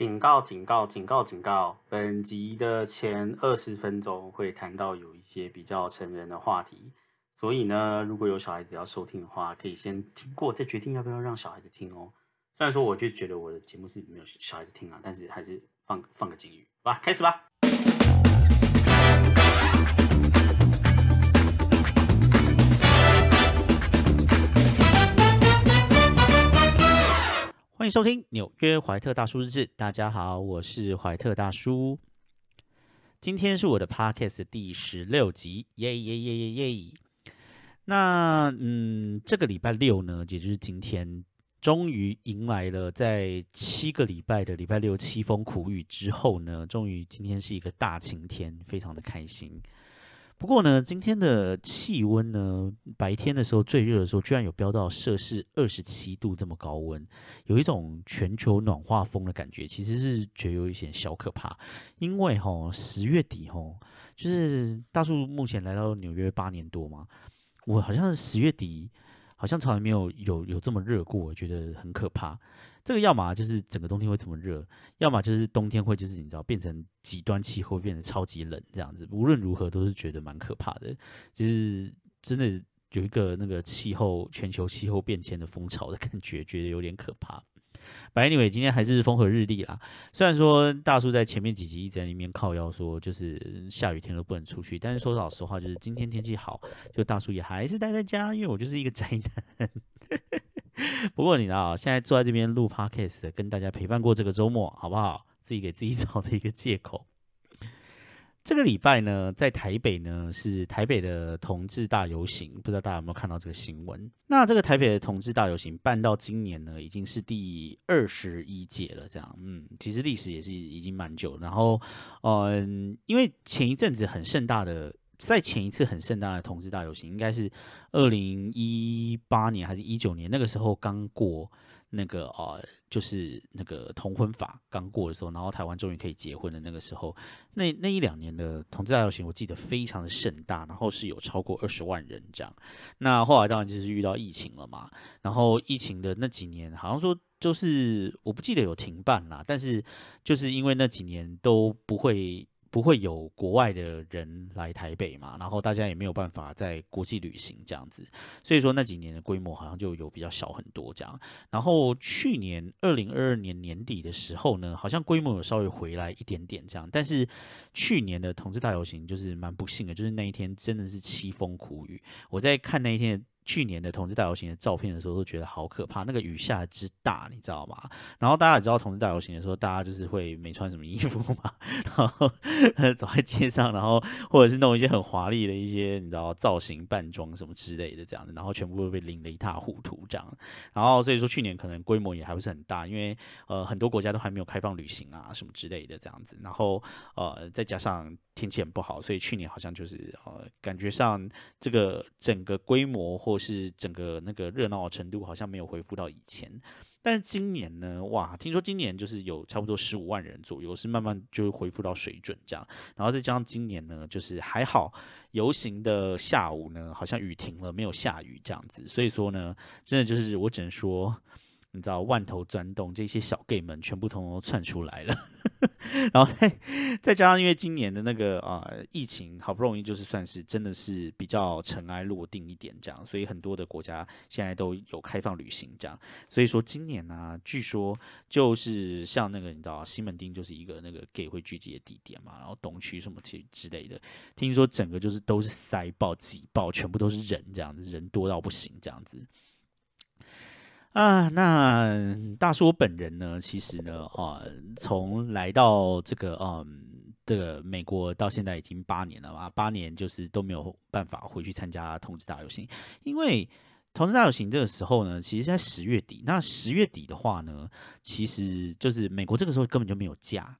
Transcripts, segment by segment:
警告！警告！警告！警告！本集的前二十分钟会谈到有一些比较成人的话题，所以呢，如果有小孩子要收听的话，可以先听过再决定要不要让小孩子听哦。虽然说我就觉得我的节目是没有小孩子听啊，但是还是放放个警语，好吧，开始吧。欢迎收听纽约怀特大叔日志。大家好，我是怀特大叔。今天是我的 podcast 第十六集，耶耶耶耶耶！那嗯，这个礼拜六呢，也就是今天，终于迎来了在七个礼拜的礼拜六凄风苦雨之后呢，终于今天是一个大晴天，非常的开心。不过呢，今天的气温呢，白天的时候最热的时候，居然有飙到摄氏二十七度这么高温，有一种全球暖化风的感觉，其实是觉得有一些小可怕。因为哈十月底哈，就是大树目前来到纽约八年多嘛，我好像十月底好像从来没有有有这么热过，我觉得很可怕。这个要么就是整个冬天会这么热，要么就是冬天会就是你知道变成极端气候，变得超级冷这样子。无论如何都是觉得蛮可怕的，就是真的有一个那个气候全球气候变迁的风潮的感觉，觉得有点可怕。白 anyway，今天还是风和日丽啦。虽然说大叔在前面几集一直在里面靠腰说，就是下雨天都不能出去，但是说老实话，就是今天天气好，就大叔也还是待在家，因为我就是一个宅男。不过你知道，现在坐在这边录 podcast，跟大家陪伴过这个周末，好不好？自己给自己 找的一个借口。这个礼拜呢，在台北呢是台北的同志大游行，不知道大家有没有看到这个新闻？那这个台北的同志大游行办到今年呢，已经是第二十一届了。这样，嗯，其实历史也是已经蛮久。然后，嗯，因为前一阵子很盛大的。在前一次很盛大的同志大游行，应该是二零一八年还是一九年？那个时候刚过那个呃，就是那个同婚法刚过的时候，然后台湾终于可以结婚的那个时候，那那一两年的同志大游行，我记得非常的盛大，然后是有超过二十万人这样。那后来当然就是遇到疫情了嘛，然后疫情的那几年，好像说就是我不记得有停办啦，但是就是因为那几年都不会。不会有国外的人来台北嘛？然后大家也没有办法在国际旅行这样子，所以说那几年的规模好像就有比较小很多这样。然后去年二零二二年年底的时候呢，好像规模有稍微回来一点点这样。但是去年的同志大游行就是蛮不幸的，就是那一天真的是凄风苦雨。我在看那一天。去年的同志大游行的照片的时候，都觉得好可怕，那个雨下之大，你知道吗？然后大家也知道，同志大游行的时候，大家就是会没穿什么衣服嘛，然后走在街上，然后或者是弄一些很华丽的一些你知道造型扮装什么之类的这样子，然后全部都被淋得一塌糊涂这样。然后所以说去年可能规模也还不是很大，因为呃很多国家都还没有开放旅行啊什么之类的这样子。然后呃再加上。天气很不好，所以去年好像就是呃，感觉上这个整个规模或或是整个那个热闹程度好像没有恢复到以前。但是今年呢，哇，听说今年就是有差不多十五万人左右，是慢慢就恢复到水准这样。然后再加上今年呢，就是还好游行的下午呢，好像雨停了，没有下雨这样子。所以说呢，真的就是我只能说。你知道万头钻洞，这些小 gay 们全部通通窜出来了，然后再再加上因为今年的那个啊疫情，好不容易就是算是真的是比较尘埃落定一点这样，所以很多的国家现在都有开放旅行这样，所以说今年呢，据说就是像那个你知道西门町就是一个那个 gay 会聚集的地点嘛，然后东区什么之之类的，听说整个就是都是塞爆挤爆，全部都是人这样子，人多到不行这样子。啊，那大叔本人呢？其实呢，啊，从来到这个，嗯，这个美国到现在已经八年了嘛，八年就是都没有办法回去参加同志大游行，因为同志大游行这个时候呢，其实在十月底。那十月底的话呢，其实就是美国这个时候根本就没有假。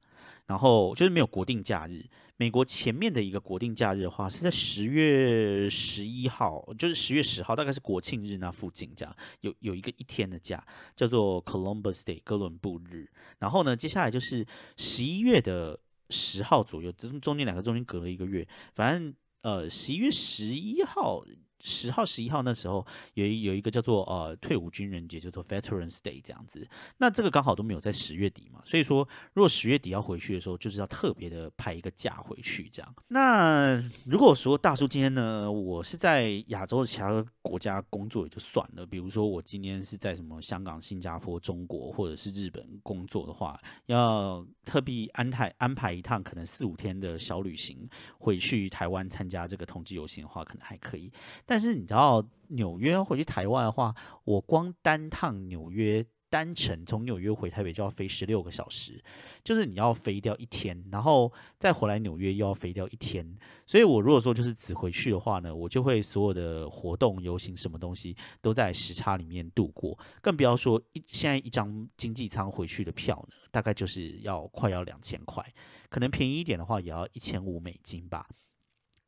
然后就是没有国定假日。美国前面的一个国定假日的话，是在十月十一号，就是十月十号，大概是国庆日那附近这样，有有一个一天的假，叫做 Columbus Day 哥伦布日。然后呢，接下来就是十一月的十号左右，中中间两个中间隔了一个月，反正呃十一月十一号十号、十一号那时候有一有一个叫做呃退伍军人节，叫做 Veterans Day 这样子。那这个刚好都没有在十月底嘛，所以说如果十月底要回去的时候，就是要特别的派一个假回去这样。那如果说大叔今天呢，我是在亚洲的其他国家工作也就算了，比如说我今天是在什么香港、新加坡、中国或者是日本工作的话，要特地安排安排一趟可能四五天的小旅行回去台湾参加这个同志游行的话，可能还可以。但是你知道纽约回去台湾的话，我光单趟纽约单程从纽约回台北就要飞十六个小时，就是你要飞掉一天，然后再回来纽约又要飞掉一天。所以我如果说就是只回去的话呢，我就会所有的活动、游行什么东西都在时差里面度过，更不要说一现在一张经济舱回去的票呢，大概就是要快要两千块，可能便宜一点的话也要一千五美金吧。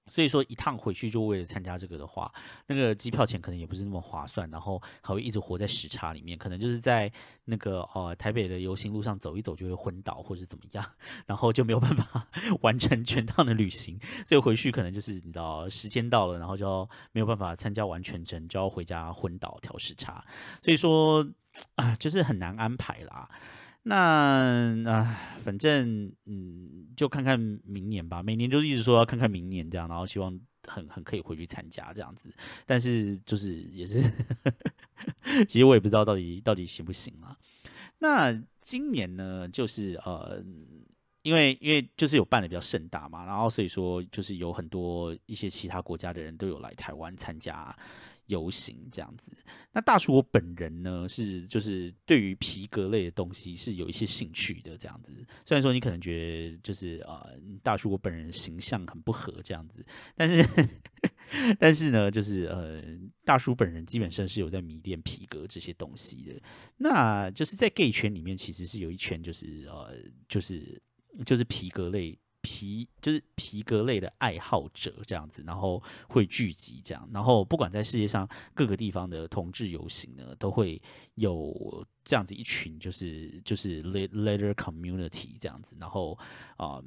所以说一趟回去就为了参加这个的话，那个机票钱可能也不是那么划算，然后还会一直活在时差里面，可能就是在那个呃台北的游行路上走一走就会昏倒或者怎么样，然后就没有办法 完成全趟的旅行，所以回去可能就是你知道时间到了，然后就要没有办法参加完全程，就要回家昏倒调时差，所以说啊就是很难安排啦。那啊，反正嗯，就看看明年吧。每年就是一直说要看看明年这样，然后希望很很可以回去参加这样子。但是就是也是，其实我也不知道到底到底行不行啊。那今年呢，就是呃，因为因为就是有办的比较盛大嘛，然后所以说就是有很多一些其他国家的人都有来台湾参加。游行这样子，那大叔我本人呢是就是对于皮革类的东西是有一些兴趣的这样子。虽然说你可能觉得就是啊，大叔我本人形象很不合这样子，但是 但是呢，就是呃，大叔本人基本上是有在迷恋皮革这些东西的。那就是在 gay 圈里面，其实是有一圈就是呃，就是就是皮革类。皮就是皮革类的爱好者这样子，然后会聚集这样，然后不管在世界上各个地方的同志游行呢，都会有这样子一群，就是就是 letter community 这样子，然后啊，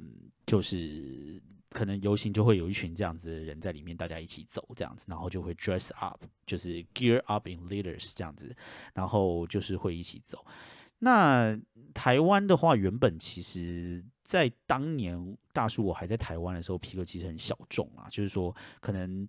就是可能游行就会有一群这样子的人在里面，大家一起走这样子，然后就会 dress up，就是 gear up in leaders 这样子，然后就是会一起走。那台湾的话，原本其实。在当年大叔我还在台湾的时候，皮革其实很小众啊，就是说可能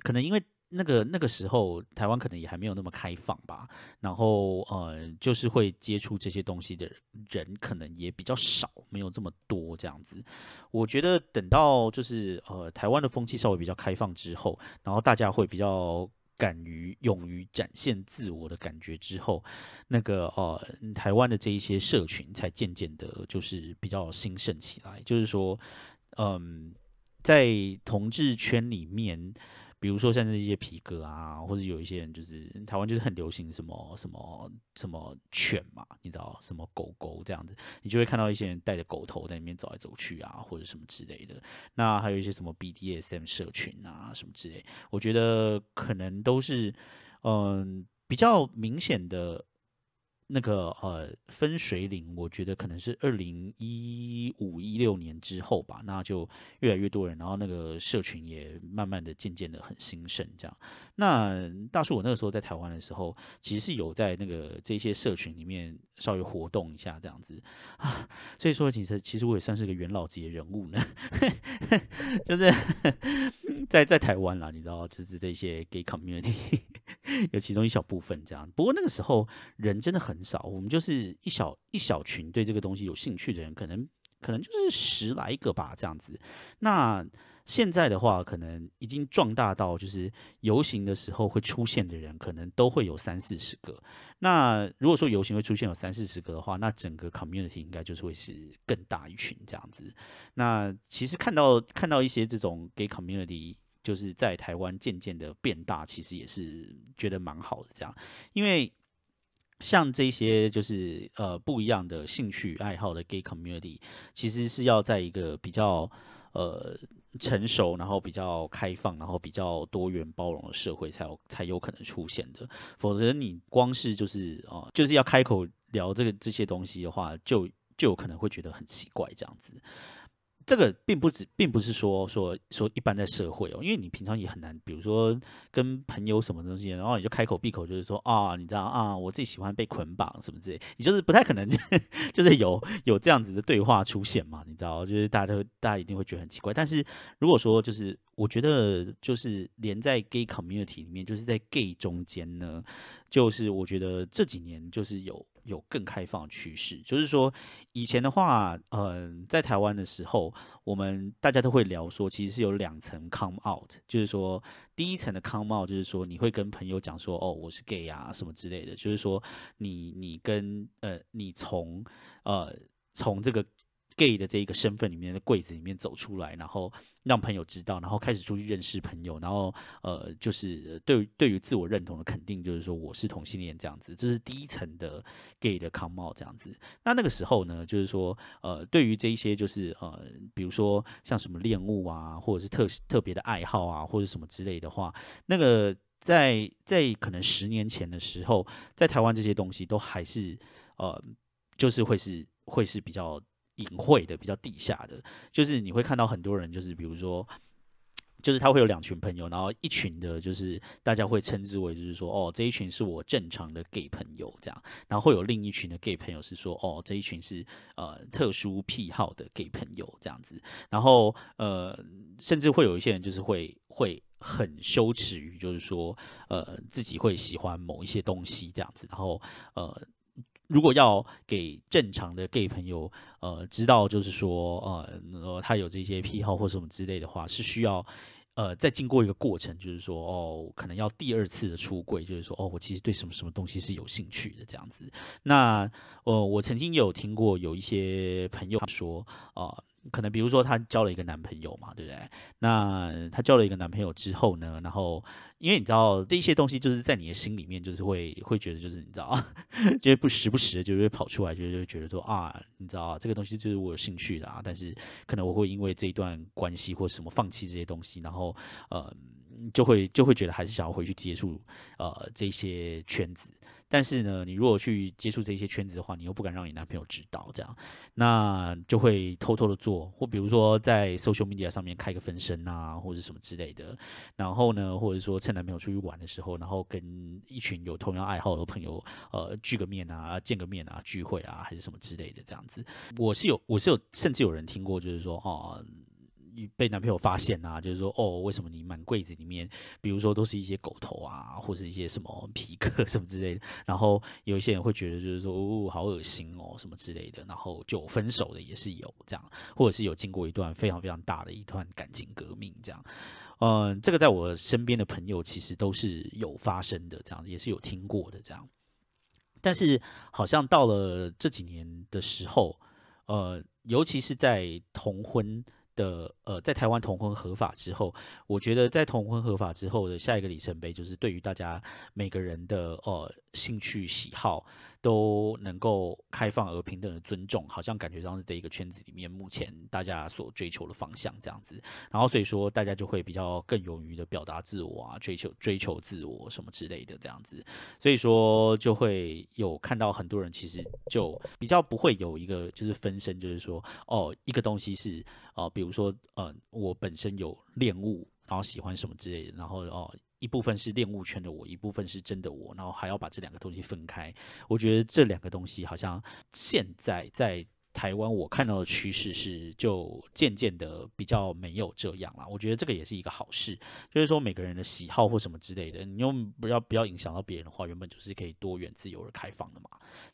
可能因为那个那个时候台湾可能也还没有那么开放吧，然后呃就是会接触这些东西的人可能也比较少，没有这么多这样子。我觉得等到就是呃台湾的风气稍微比较开放之后，然后大家会比较。敢于勇于展现自我的感觉之后，那个呃，台湾的这一些社群才渐渐的，就是比较兴盛起来。就是说，嗯，在同志圈里面。比如说像这些皮革啊，或者有一些人就是台湾就是很流行什么什么什么犬嘛，你知道什么狗狗这样子，你就会看到一些人带着狗头在里面走来走去啊，或者什么之类的。那还有一些什么 BDSM 社群啊什么之类，我觉得可能都是嗯比较明显的。那个呃分水岭，我觉得可能是二零一五一六年之后吧，那就越来越多人，然后那个社群也慢慢的、渐渐的很兴盛。这样，那大叔我那个时候在台湾的时候，其实是有在那个这些社群里面稍微活动一下这样子啊，所以说其实其实我也算是个元老级的人物呢，就是 在在台湾啦，你知道，就是这些 gay community 有其中一小部分这样，不过那个时候人真的很。很少，我们就是一小一小群对这个东西有兴趣的人，可能可能就是十来个吧，这样子。那现在的话，可能已经壮大到，就是游行的时候会出现的人，可能都会有三四十个。那如果说游行会出现有三四十个的话，那整个 community 应该就是会是更大一群这样子。那其实看到看到一些这种 gay community，就是在台湾渐渐的变大，其实也是觉得蛮好的这样，因为。像这些就是呃不一样的兴趣爱好的 gay community，其实是要在一个比较呃成熟，然后比较开放，然后比较多元包容的社会才有才有可能出现的。否则你光是就是啊就是要开口聊这个这些东西的话，就就有可能会觉得很奇怪这样子。这个并不只，并不是说说说一般在社会哦，因为你平常也很难，比如说跟朋友什么东西，然后你就开口闭口就是说啊，你知道啊，我自己喜欢被捆绑什么之类，你就是不太可能，就是有有这样子的对话出现嘛，你知道，就是大家都大家一定会觉得很奇怪。但是如果说就是我觉得就是连在 gay community 里面，就是在 gay 中间呢，就是我觉得这几年就是有。有更开放趋势，就是说，以前的话，嗯，在台湾的时候，我们大家都会聊说，其实是有两层 come out，就是说，第一层的 come out 就是说，你会跟朋友讲说，哦，我是 gay 啊，什么之类的，就是说，你你跟呃，你从呃从这个。Gay 的这一个身份里面的柜子里面走出来，然后让朋友知道，然后开始出去认识朋友，然后呃，就是对对于自我认同的肯定，就是说我是同性恋这样子，这是第一层的 gay 的 come out 这样子。那那个时候呢，就是说呃，对于这一些就是呃，比如说像什么恋物啊，或者是特特别的爱好啊，或者什么之类的话，那个在在可能十年前的时候，在台湾这些东西都还是呃，就是会是会是比较。隐晦的、比较地下的，就是你会看到很多人，就是比如说，就是他会有两群朋友，然后一群的，就是大家会称之为，就是说，哦，这一群是我正常的 gay 朋友这样，然后会有另一群的 gay 朋友是说，哦，这一群是呃特殊癖好的 gay 朋友这样子，然后呃，甚至会有一些人就是会会很羞耻于，就是说，呃，自己会喜欢某一些东西这样子，然后呃。如果要给正常的 gay 朋友，呃，知道就是说，呃，他有这些癖好或什么之类的话，是需要，呃，再经过一个过程，就是说，哦，可能要第二次的出柜，就是说，哦，我其实对什么什么东西是有兴趣的这样子。那，呃，我曾经有听过有一些朋友说，啊。可能比如说她交了一个男朋友嘛，对不对？那她交了一个男朋友之后呢，然后因为你知道这些东西就是在你的心里面，就是会会觉得就是你知道，就是不时不时的就会跑出来，就会觉得说啊，你知道这个东西就是我有兴趣的啊，但是可能我会因为这一段关系或什么放弃这些东西，然后呃就会就会觉得还是想要回去接触呃这些圈子。但是呢，你如果去接触这些圈子的话，你又不敢让你男朋友知道，这样，那就会偷偷的做，或比如说在 social media 上面开个分身啊，或者什么之类的。然后呢，或者说趁男朋友出去玩的时候，然后跟一群有同样爱好的朋友，呃，聚个面啊，见个面啊，聚会啊，还是什么之类的这样子。我是有，我是有，甚至有人听过，就是说，哦。被男朋友发现啊，就是说，哦，为什么你满柜子里面，比如说都是一些狗头啊，或是一些什么皮革什么之类的，然后有一些人会觉得就是说，哦，好恶心哦，什么之类的，然后就分手的也是有这样，或者是有经过一段非常非常大的一段感情革命这样，嗯，这个在我身边的朋友其实都是有发生的，这样也是有听过的这样，但是好像到了这几年的时候，呃，尤其是在同婚。的呃，在台湾同婚合法之后，我觉得在同婚合法之后的下一个里程碑，就是对于大家每个人的呃兴趣喜好。都能够开放而平等的尊重，好像感觉上是这一个圈子里面目前大家所追求的方向这样子。然后所以说大家就会比较更勇于的表达自我啊，追求追求自我什么之类的这样子。所以说就会有看到很多人其实就比较不会有一个就是分身，就是说哦一个东西是哦，比如说呃我本身有恋物，然后喜欢什么之类的，然后哦。一部分是恋物圈的我，一部分是真的我，然后还要把这两个东西分开。我觉得这两个东西好像现在在台湾我看到的趋势是，就渐渐的比较没有这样了。我觉得这个也是一个好事，就是说每个人的喜好或什么之类的，你又不要不要影响到别人的话，原本就是可以多元、自由而开放的嘛。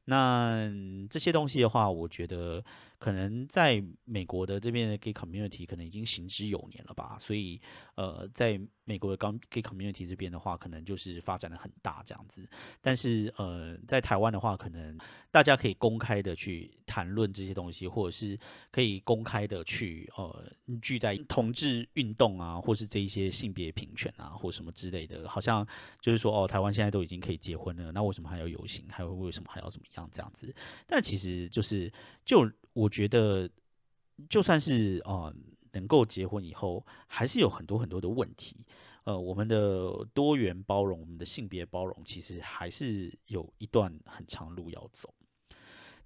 那这些东西的话，我觉得。可能在美国的这边的 gay community 可能已经行之有年了吧，所以呃，在美国的刚 gay community 这边的话，可能就是发展的很大这样子。但是呃，在台湾的话，可能大家可以公开的去谈论这些东西，或者是可以公开的去呃聚在同志运动啊，或是这一些性别平权啊，或什么之类的，好像就是说哦，台湾现在都已经可以结婚了，那为什么还要游行？还有为什么还要怎么样这样子？但其实就是就。我觉得，就算是啊，能够结婚以后，还是有很多很多的问题。呃，我们的多元包容，我们的性别包容，其实还是有一段很长路要走。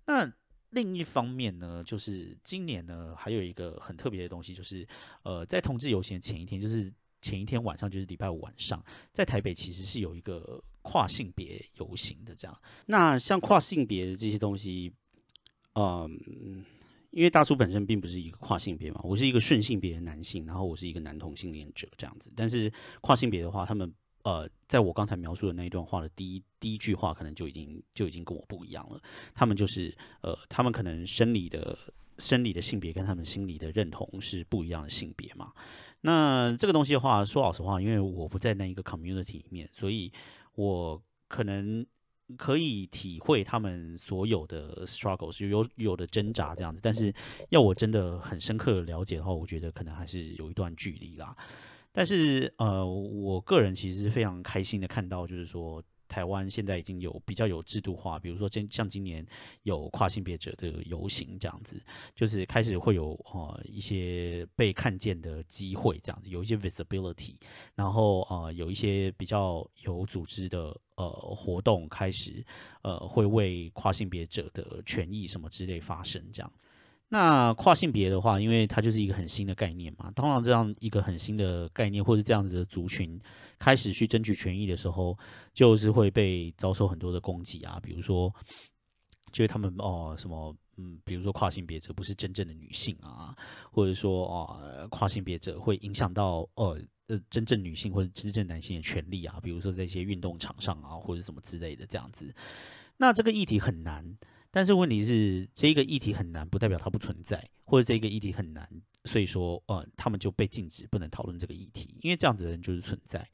那另一方面呢，就是今年呢，还有一个很特别的东西，就是呃，在同志游行前一天，就是前一天晚上，就是礼拜五晚上，在台北其实是有一个跨性别游行的。这样，那像跨性别的这些东西，嗯，因为大叔本身并不是一个跨性别嘛，我是一个顺性别的男性，然后我是一个男同性恋者这样子。但是跨性别的话，他们呃，在我刚才描述的那一段话的第一第一句话，可能就已经就已经跟我不一样了。他们就是呃，他们可能生理的生理的性别跟他们心理的认同是不一样的性别嘛。那这个东西的话，说老实话，因为我不在那一个 community 里面，所以我可能可以体会他们所有的 struggles，有有的挣扎这样子。但是要我真的很深刻的了解的话，我觉得可能还是有一段距离啦。但是，呃，我个人其实是非常开心的看到，就是说台湾现在已经有比较有制度化，比如说今像今年有跨性别者的游行这样子，就是开始会有呃一些被看见的机会这样子，有一些 visibility，然后呃有一些比较有组织的呃活动开始呃会为跨性别者的权益什么之类发生这样。那跨性别的话，因为它就是一个很新的概念嘛，当然这样一个很新的概念，或是这样子的族群开始去争取权益的时候，就是会被遭受很多的攻击啊，比如说，就是他们哦什么，嗯，比如说跨性别者不是真正的女性啊，或者说啊跨性别者会影响到呃呃真正女性或者真正男性的权利啊，比如说在一些运动场上啊或者什么之类的这样子，那这个议题很难。但是问题是，这个议题很难，不代表它不存在，或者这个议题很难，所以说，呃，他们就被禁止不能讨论这个议题，因为这样子的人就是存在。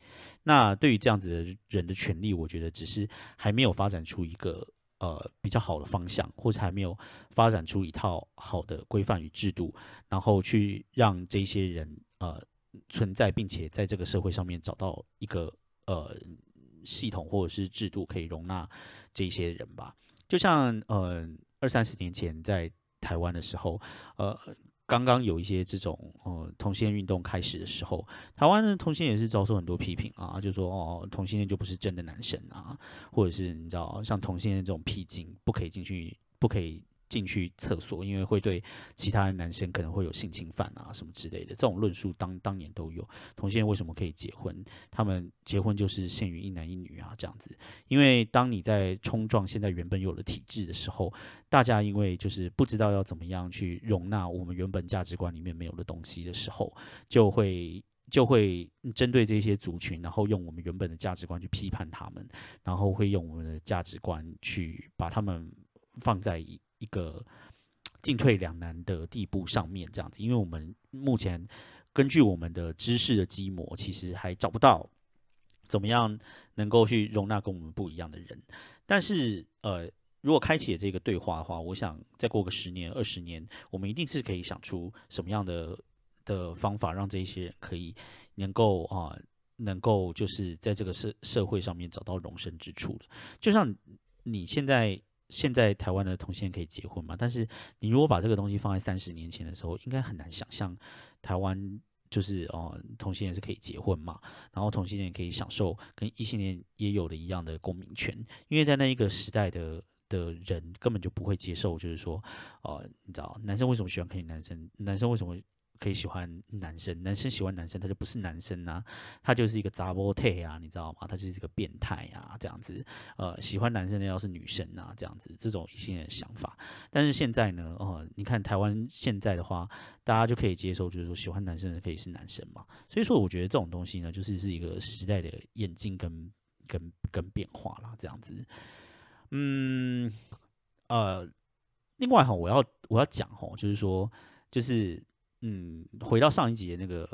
那对于这样子的人的权利，我觉得只是还没有发展出一个呃比较好的方向，或是还没有发展出一套好的规范与制度，然后去让这些人呃存在，并且在这个社会上面找到一个呃系统或者是制度可以容纳这些人吧。就像呃二三十年前在台湾的时候，呃刚刚有一些这种呃同性恋运动开始的时候，台湾的同性恋也是遭受很多批评啊，就说哦同性恋就不是真的男生啊，或者是你知道像同性恋这种僻静不可以进去，不可以。进去厕所，因为会对其他男生可能会有性侵犯啊什么之类的，这种论述当当年都有。同性恋为什么可以结婚？他们结婚就是限于一男一女啊这样子。因为当你在冲撞现在原本有的体制的时候，大家因为就是不知道要怎么样去容纳我们原本价值观里面没有的东西的时候，就会就会针对这些族群，然后用我们原本的价值观去批判他们，然后会用我们的价值观去把他们放在一。一个进退两难的地步上面，这样子，因为我们目前根据我们的知识的积模，其实还找不到怎么样能够去容纳跟我们不一样的人。但是，呃，如果开启了这个对话的话，我想再过个十年、二十年，我们一定是可以想出什么样的的方法，让这些人可以能够啊，能够就是在这个社社会上面找到容身之处的。就像你现在。现在台湾的同性恋可以结婚嘛？但是你如果把这个东西放在三十年前的时候，应该很难想象台湾就是哦，同性恋是可以结婚嘛？然后同性恋可以享受跟异性恋也有的一样的公民权，因为在那一个时代的的人根本就不会接受，就是说，呃，你知道男生为什么喜欢看男生？男生为什么？可以喜欢男生，男生喜欢男生，他就不是男生呐，他就是一个杂波特啊，你知道吗？他就是一个变态啊，这样子。呃，喜欢男生的要是女生啊，这样子，这种一些想法。但是现在呢，哦，你看台湾现在的话，大家就可以接受，就是说喜欢男生的可以是男生嘛。所以说，我觉得这种东西呢，就是是一个时代的演进跟跟跟变化啦，这样子。嗯，呃，另外哈，我要我要讲哈，就是说，就是。嗯，回到上一集的那个，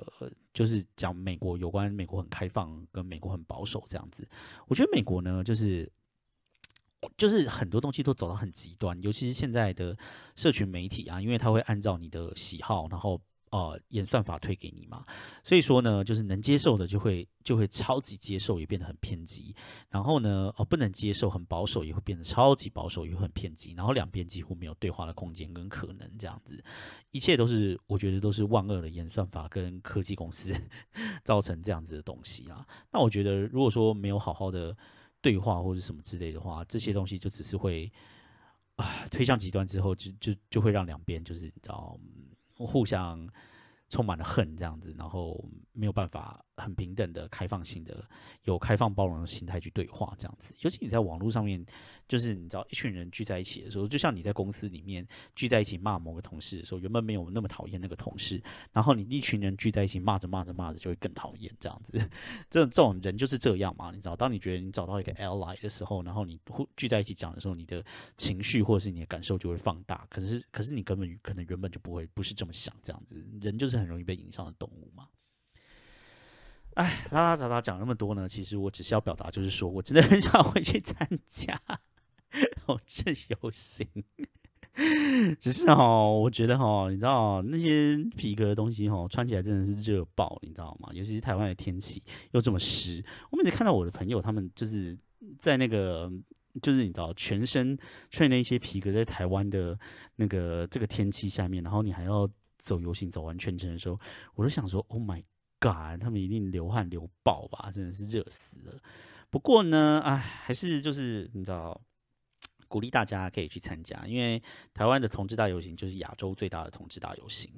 就是讲美国有关美国很开放跟美国很保守这样子。我觉得美国呢，就是就是很多东西都走到很极端，尤其是现在的社群媒体啊，因为它会按照你的喜好，然后。呃，演算法推给你嘛，所以说呢，就是能接受的就会就会超级接受，也变得很偏激。然后呢，哦，不能接受很保守，也会变得超级保守，也会很偏激。然后两边几乎没有对话的空间跟可能，这样子，一切都是我觉得都是万恶的演算法跟科技公司 造成这样子的东西啊。那我觉得，如果说没有好好的对话或者什么之类的话，这些东西就只是会啊推向极端之后，就就就会让两边就是你知道互相。充满了恨这样子，然后没有办法很平等的、开放性的、有开放包容的心态去对话这样子。尤其你在网络上面，就是你知道一群人聚在一起的时候，就像你在公司里面聚在一起骂某个同事的时候，原本没有那么讨厌那个同事，然后你一群人聚在一起骂着骂着骂着就会更讨厌这样子。这这种人就是这样嘛，你知道，当你觉得你找到一个 ally 的时候，然后你聚在一起讲的时候，你的情绪或者是你的感受就会放大。可是可是你根本可能原本就不会不是这么想这样子，人就是很。很容易被影响的动物嘛？哎，拉拉杂杂讲那么多呢，其实我只是要表达，就是说我真的很想回去参加哦这游行。只是哈，我觉得哈，你知道那些皮革的东西哈，穿起来真的是热爆，你知道吗？尤其是台湾的天气又这么湿，我每次看到我的朋友他们就是在那个，就是你知道，全身穿那些皮革，在台湾的那个这个天气下面，然后你还要。走游行走完全程的时候，我都想说：“Oh my god！” 他们一定流汗流爆吧，真的是热死了。不过呢，哎，还是就是你知道，鼓励大家可以去参加，因为台湾的同志大游行就是亚洲最大的同志大游行。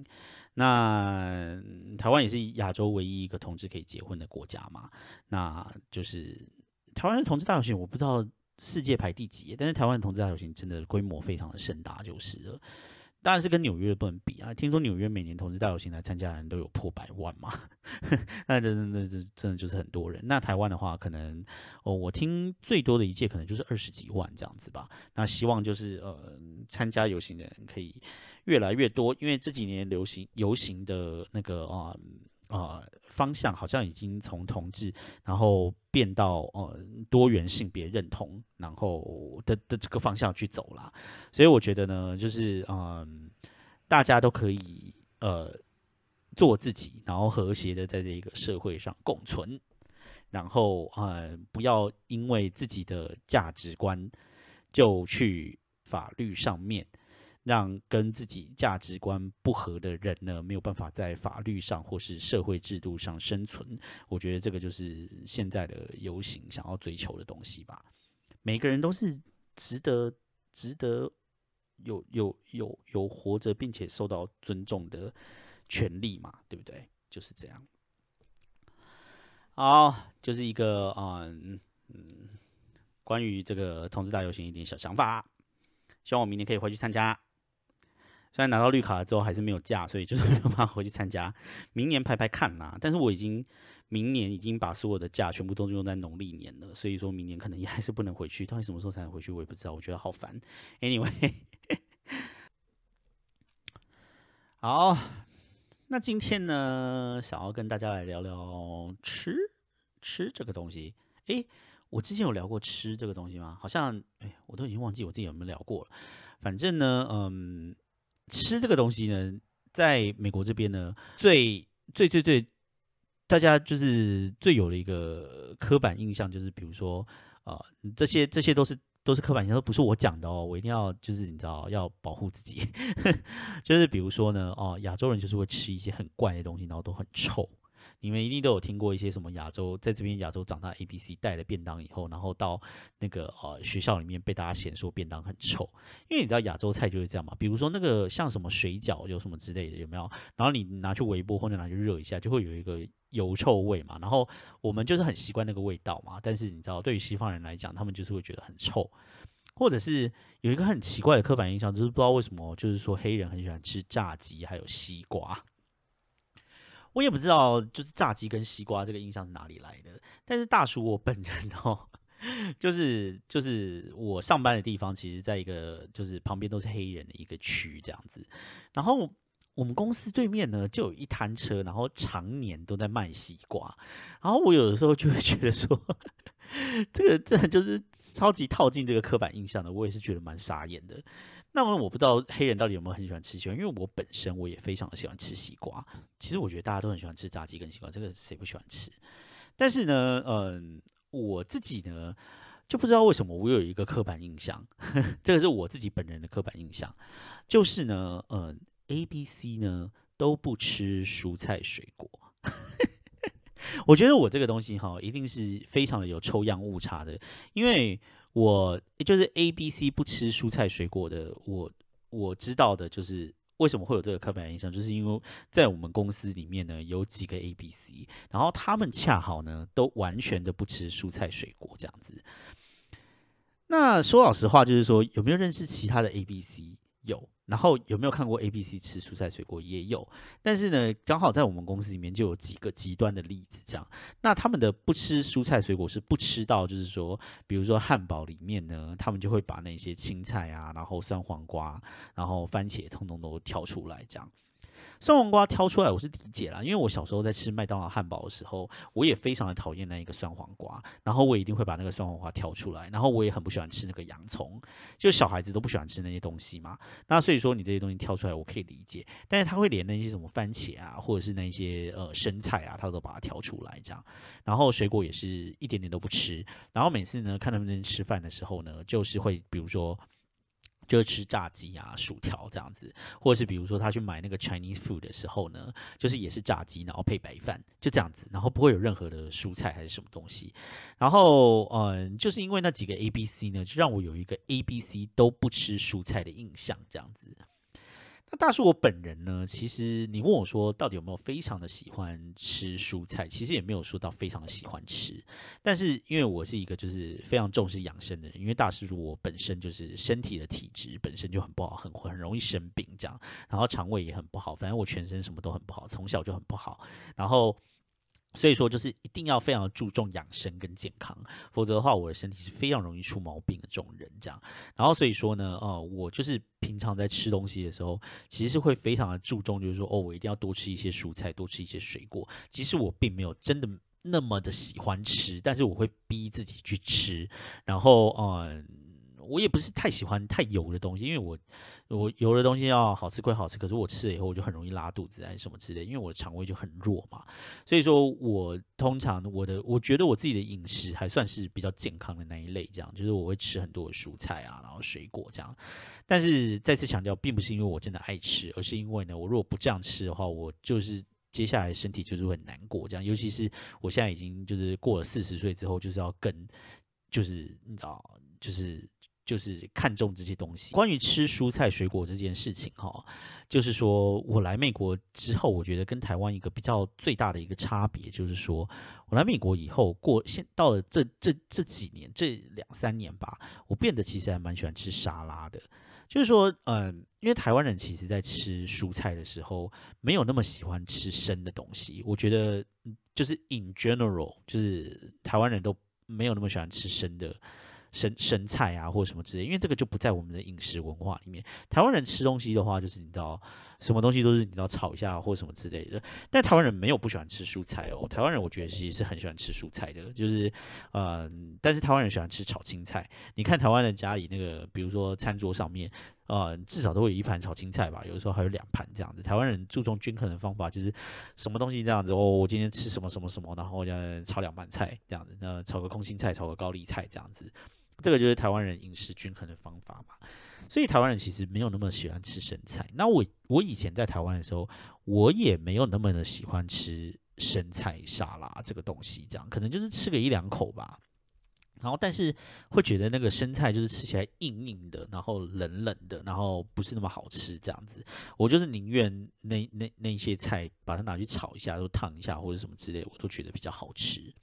那台湾也是亚洲唯一一个同志可以结婚的国家嘛？那就是台湾的同志大游行，我不知道世界排第几，但是台湾的同志大游行真的规模非常的盛大，就是了。当然是跟纽约不能比啊！听说纽约每年同志大游行来参加的人都有破百万嘛，那真的、真的、真的就是很多人。那台湾的话，可能哦，我听最多的一届可能就是二十几万这样子吧。那希望就是呃，参加游行的人可以越来越多，因为这几年流行游行的那个啊。呃，方向好像已经从同志，然后变到呃多元性别认同，然后的的这个方向去走了。所以我觉得呢，就是嗯，大家都可以呃做自己，然后和谐的在这个社会上共存，然后呃不要因为自己的价值观就去法律上面。让跟自己价值观不合的人呢，没有办法在法律上或是社会制度上生存。我觉得这个就是现在的游行想要追求的东西吧。每个人都是值得、值得有、有、有、有活着并且受到尊重的权利嘛，对不对？就是这样。好，就是一个嗯嗯，关于这个同志大游行一点小想法，希望我明年可以回去参加。虽然拿到绿卡了之后还是没有假，所以就是没有办法回去参加。明年排排看啦，但是我已经明年已经把所有的假全部都用在农历年了，所以说明年可能也还是不能回去。到底什么时候才能回去，我也不知道。我觉得好烦。Anyway，好，那今天呢，想要跟大家来聊聊吃吃这个东西。诶，我之前有聊过吃这个东西吗？好像诶，我都已经忘记我自己有没有聊过了。反正呢，嗯。吃这个东西呢，在美国这边呢，最最最最，大家就是最有的一个刻板印象，就是比如说，呃，这些这些都是都是刻板印象，都不是我讲的哦，我一定要就是你知道要保护自己，就是比如说呢，哦，亚洲人就是会吃一些很怪的东西，然后都很臭。你们一定都有听过一些什么亚洲，在这边亚洲长大 A B C 带了便当以后，然后到那个呃学校里面被大家嫌说便当很臭，因为你知道亚洲菜就是这样嘛。比如说那个像什么水饺有什么之类的有没有？然后你拿去微波或者拿去热一下，就会有一个油臭味嘛。然后我们就是很习惯那个味道嘛。但是你知道，对于西方人来讲，他们就是会觉得很臭，或者是有一个很奇怪的刻板印象，就是不知道为什么，就是说黑人很喜欢吃炸鸡还有西瓜。我也不知道，就是炸鸡跟西瓜这个印象是哪里来的。但是大叔我本人哦，就是就是我上班的地方，其实在一个就是旁边都是黑人的一个区这样子。然后我们公司对面呢，就有一摊车，然后常年都在卖西瓜。然后我有的时候就会觉得说，这个真的就是超级套进这个刻板印象的，我也是觉得蛮傻眼的。那么我不知道黑人到底有没有很喜欢吃西瓜，因为我本身我也非常的喜欢吃西瓜。其实我觉得大家都很喜欢吃炸鸡跟西瓜，这个谁不喜欢吃？但是呢，嗯，我自己呢就不知道为什么我有一个刻板印象，这个是我自己本人的刻板印象，就是呢，嗯，A、B、C 呢都不吃蔬菜水果。我觉得我这个东西哈，一定是非常的有抽样误差的，因为。我就是 A、B、C 不吃蔬菜水果的，我我知道的就是为什么会有这个刻板印象，就是因为在我们公司里面呢有几个 A、B、C，然后他们恰好呢都完全的不吃蔬菜水果这样子。那说老实话，就是说有没有认识其他的 A、B、C？有。然后有没有看过 A、B、C 吃蔬菜水果也有，但是呢，刚好在我们公司里面就有几个极端的例子，这样。那他们的不吃蔬菜水果是不吃到，就是说，比如说汉堡里面呢，他们就会把那些青菜啊，然后酸黄瓜，然后番茄，通通都挑出来这样。酸黄瓜挑出来，我是理解啦，因为我小时候在吃麦当劳汉堡的时候，我也非常的讨厌那一个酸黄瓜，然后我一定会把那个酸黄瓜挑出来，然后我也很不喜欢吃那个洋葱，就小孩子都不喜欢吃那些东西嘛，那所以说你这些东西挑出来，我可以理解，但是他会连那些什么番茄啊，或者是那些呃生菜啊，他都把它挑出来这样，然后水果也是一点点都不吃，然后每次呢看他们吃饭的时候呢，就是会比如说。就吃炸鸡啊、薯条这样子，或者是比如说他去买那个 Chinese food 的时候呢，就是也是炸鸡，然后配白饭，就这样子，然后不会有任何的蔬菜还是什么东西。然后，嗯，就是因为那几个 A、B、C 呢，就让我有一个 A、B、C 都不吃蔬菜的印象，这样子。那大叔，我本人呢？其实你问我说，到底有没有非常的喜欢吃蔬菜？其实也没有说到非常的喜欢吃。但是因为我是一个就是非常重视养生的人，因为大叔我本身就是身体的体质本身就很不好，很很容易生病这样，然后肠胃也很不好，反正我全身什么都很不好，从小就很不好，然后。所以说，就是一定要非常注重养生跟健康，否则的话，我的身体是非常容易出毛病的这种人。这样，然后所以说呢，呃，我就是平常在吃东西的时候，其实是会非常的注重，就是说，哦，我一定要多吃一些蔬菜，多吃一些水果。其实我并没有真的那么的喜欢吃，但是我会逼自己去吃。然后，嗯，我也不是太喜欢太油的东西，因为我。我油的东西要好吃归好吃，可是我吃了以后我就很容易拉肚子啊什么之类，因为我的肠胃就很弱嘛。所以说我通常我的我觉得我自己的饮食还算是比较健康的那一类，这样就是我会吃很多的蔬菜啊，然后水果这样。但是再次强调，并不是因为我真的爱吃，而是因为呢，我如果不这样吃的话，我就是接下来身体就是会很难过。这样，尤其是我现在已经就是过了四十岁之后，就是要跟就是你知道就是。就是看重这些东西。关于吃蔬菜水果这件事情，哈，就是说我来美国之后，我觉得跟台湾一个比较最大的一个差别，就是说我来美国以后，过现到了这这这几年，这两三年吧，我变得其实还蛮喜欢吃沙拉的。就是说，嗯，因为台湾人其实在吃蔬菜的时候，没有那么喜欢吃生的东西。我觉得，就是 in general，就是台湾人都没有那么喜欢吃生的。生生菜啊，或者什么之类，因为这个就不在我们的饮食文化里面。台湾人吃东西的话，就是你知道，什么东西都是你知道炒一下或什么之类的。但台湾人没有不喜欢吃蔬菜哦，台湾人我觉得其实是很喜欢吃蔬菜的，就是，嗯，但是台湾人喜欢吃炒青菜。你看台湾的家里那个，比如说餐桌上面，呃，至少都会有一盘炒青菜吧，有的时候还有两盘这样子。台湾人注重均衡的方法，就是什么东西这样子哦，我今天吃什么什么什么，然后要炒两盘菜这样子，那炒个空心菜，炒个高丽菜这样子。这个就是台湾人饮食均衡的方法嘛，所以台湾人其实没有那么喜欢吃生菜。那我我以前在台湾的时候，我也没有那么的喜欢吃生菜沙拉这个东西，这样可能就是吃个一两口吧。然后但是会觉得那个生菜就是吃起来硬硬的，然后冷冷的，然后不是那么好吃这样子。我就是宁愿那那那些菜把它拿去炒一下，都烫一下或者什么之类，我都觉得比较好吃。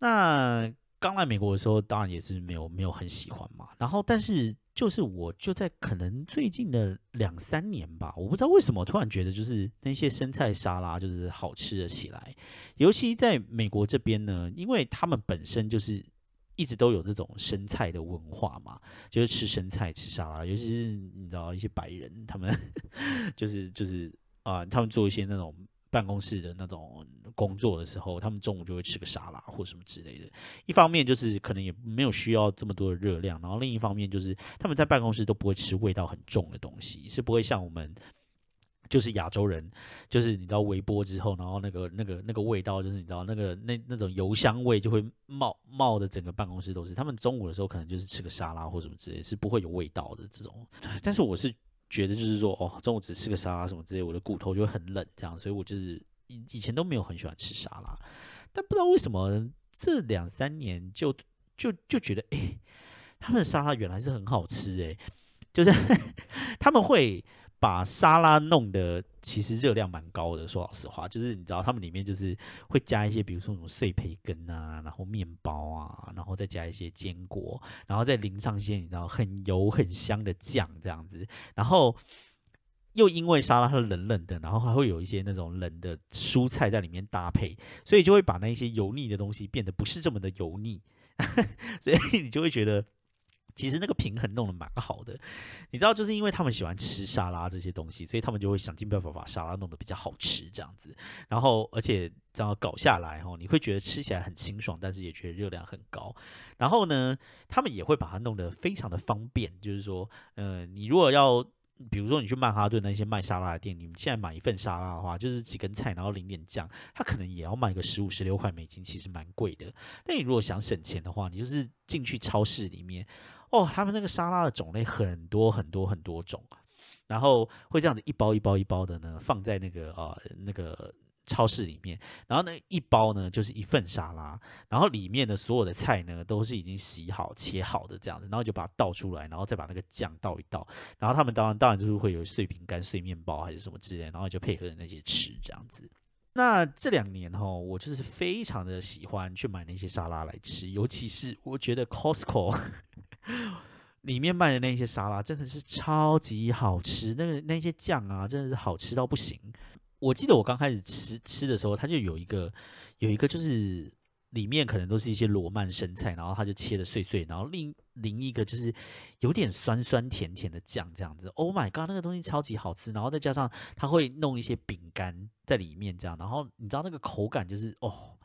那。刚来美国的时候，当然也是没有没有很喜欢嘛。然后，但是就是我就在可能最近的两三年吧，我不知道为什么突然觉得就是那些生菜沙拉就是好吃了起来。尤其在美国这边呢，因为他们本身就是一直都有这种生菜的文化嘛，就是吃生菜吃沙拉。尤其是你知道一些白人，他们 就是就是啊，他们做一些那种。办公室的那种工作的时候，他们中午就会吃个沙拉或什么之类的。一方面就是可能也没有需要这么多的热量，然后另一方面就是他们在办公室都不会吃味道很重的东西，是不会像我们就是亚洲人，就是你知道微波之后，然后那个那个那个味道，就是你知道那个那那种油香味就会冒冒的整个办公室都是。他们中午的时候可能就是吃个沙拉或什么之类，是不会有味道的这种。但是我是。觉得就是说，哦，中午只吃个沙拉什么之类，我的骨头就会很冷，这样，所以我就是以以前都没有很喜欢吃沙拉，但不知道为什么这两三年就就就觉得，哎，他们的沙拉原来是很好吃，哎，就是 他们会。把沙拉弄得其实热量蛮高的，说老实话，就是你知道他们里面就是会加一些，比如说什么碎培根啊，然后面包啊，然后再加一些坚果，然后再淋上一些你知道很油很香的酱这样子，然后又因为沙拉它冷冷的，然后还会有一些那种冷的蔬菜在里面搭配，所以就会把那一些油腻的东西变得不是这么的油腻，所以你就会觉得。其实那个平衡弄得蛮好的，你知道，就是因为他们喜欢吃沙拉这些东西，所以他们就会想尽办法把沙拉弄得比较好吃这样子。然后，而且这样搞下来哦，你会觉得吃起来很清爽，但是也觉得热量很高。然后呢，他们也会把它弄得非常的方便，就是说，呃，你如果要。比如说你去曼哈顿那些卖沙拉的店，你们现在买一份沙拉的话，就是几根菜，然后淋点酱，它可能也要卖个十五、十六块美金，其实蛮贵的。但你如果想省钱的话，你就是进去超市里面，哦，他们那个沙拉的种类很多很多很多种，然后会这样子一包一包一包的呢，放在那个呃那个。超市里面，然后呢，一包呢就是一份沙拉，然后里面的所有的菜呢都是已经洗好、切好的这样子，然后就把它倒出来，然后再把那个酱倒一倒，然后他们当然当然就是会有碎饼干、碎面包还是什么之类，然后就配合那些吃这样子。那这两年哈，我就是非常的喜欢去买那些沙拉来吃，尤其是我觉得 Costco 里面卖的那些沙拉真的是超级好吃，那个那些酱啊真的是好吃到不行。我记得我刚开始吃吃的时候，它就有一个有一个就是里面可能都是一些罗曼生菜，然后它就切的碎碎，然后另另一个就是有点酸酸甜甜的酱这样子。Oh my god，那个东西超级好吃，然后再加上它会弄一些饼干在里面这样，然后你知道那个口感就是哦。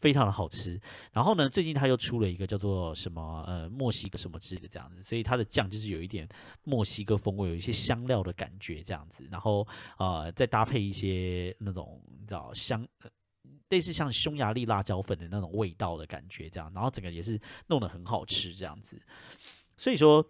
非常的好吃，然后呢，最近他又出了一个叫做什么呃墨西哥什么之类的这样子，所以它的酱就是有一点墨西哥风味，有一些香料的感觉这样子，然后呃再搭配一些那种你知道香类似像匈牙利辣椒粉的那种味道的感觉这样，然后整个也是弄得很好吃这样子，所以说。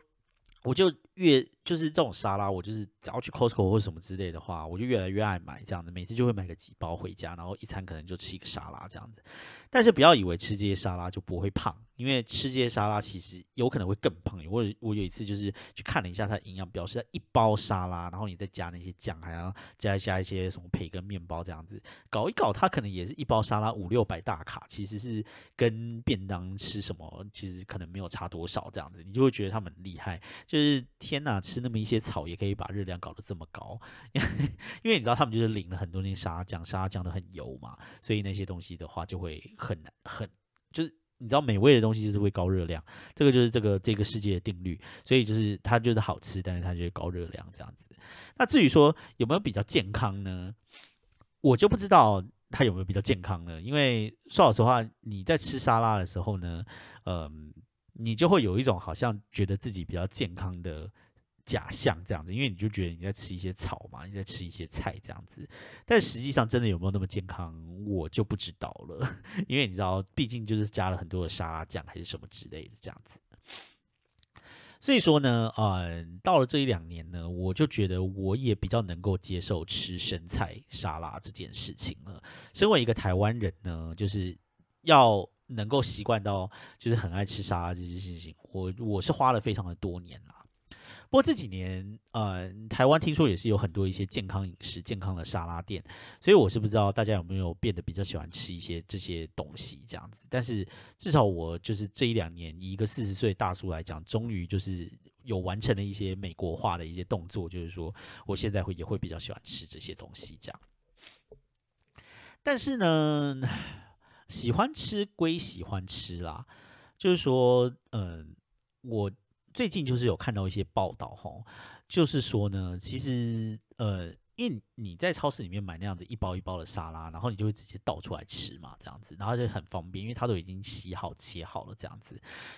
我就越就是这种沙拉，我就是只要去 Costco 或什么之类的话，我就越来越爱买这样子，每次就会买个几包回家，然后一餐可能就吃一个沙拉这样子。但是不要以为吃这些沙拉就不会胖。因为吃这些沙拉其实有可能会更胖。我我有一次就是去看了一下它的营养表，是一包沙拉，然后你再加那些酱，还要加加一些什么培根面包这样子搞一搞，它可能也是一包沙拉五六百大卡，其实是跟便当吃什么其实可能没有差多少这样子，你就会觉得他们厉害。就是天哪，吃那么一些草也可以把热量搞得这么高，因为你知道他们就是淋了很多那些沙拉酱，沙拉酱都很油嘛，所以那些东西的话就会很难很就是。你知道美味的东西就是会高热量，这个就是这个这个世界的定律，所以就是它就是好吃，但是它就是高热量这样子。那至于说有没有比较健康呢？我就不知道它有没有比较健康呢，因为说老实话，你在吃沙拉的时候呢，嗯，你就会有一种好像觉得自己比较健康的。假象这样子，因为你就觉得你在吃一些草嘛，你在吃一些菜这样子，但实际上真的有没有那么健康，我就不知道了。因为你知道，毕竟就是加了很多的沙拉酱还是什么之类的这样子。所以说呢，呃，到了这一两年呢，我就觉得我也比较能够接受吃生菜沙拉这件事情了。身为一个台湾人呢，就是要能够习惯到就是很爱吃沙拉这件事情，我我是花了非常的多年啦。不过这几年，呃，台湾听说也是有很多一些健康饮食、健康的沙拉店，所以我是不知道大家有没有变得比较喜欢吃一些这些东西这样子。但是至少我就是这一两年，以一个四十岁大叔来讲，终于就是有完成了一些美国化的一些动作，就是说我现在会也会比较喜欢吃这些东西这样。但是呢，喜欢吃归喜欢吃啦，就是说，嗯，我。最近就是有看到一些报道哈，就是说呢，其实呃，因为你在超市里面买那样子一包一包的沙拉，然后你就会直接倒出来吃嘛，这样子，然后就很方便，因为它都已经洗好切好了这样子，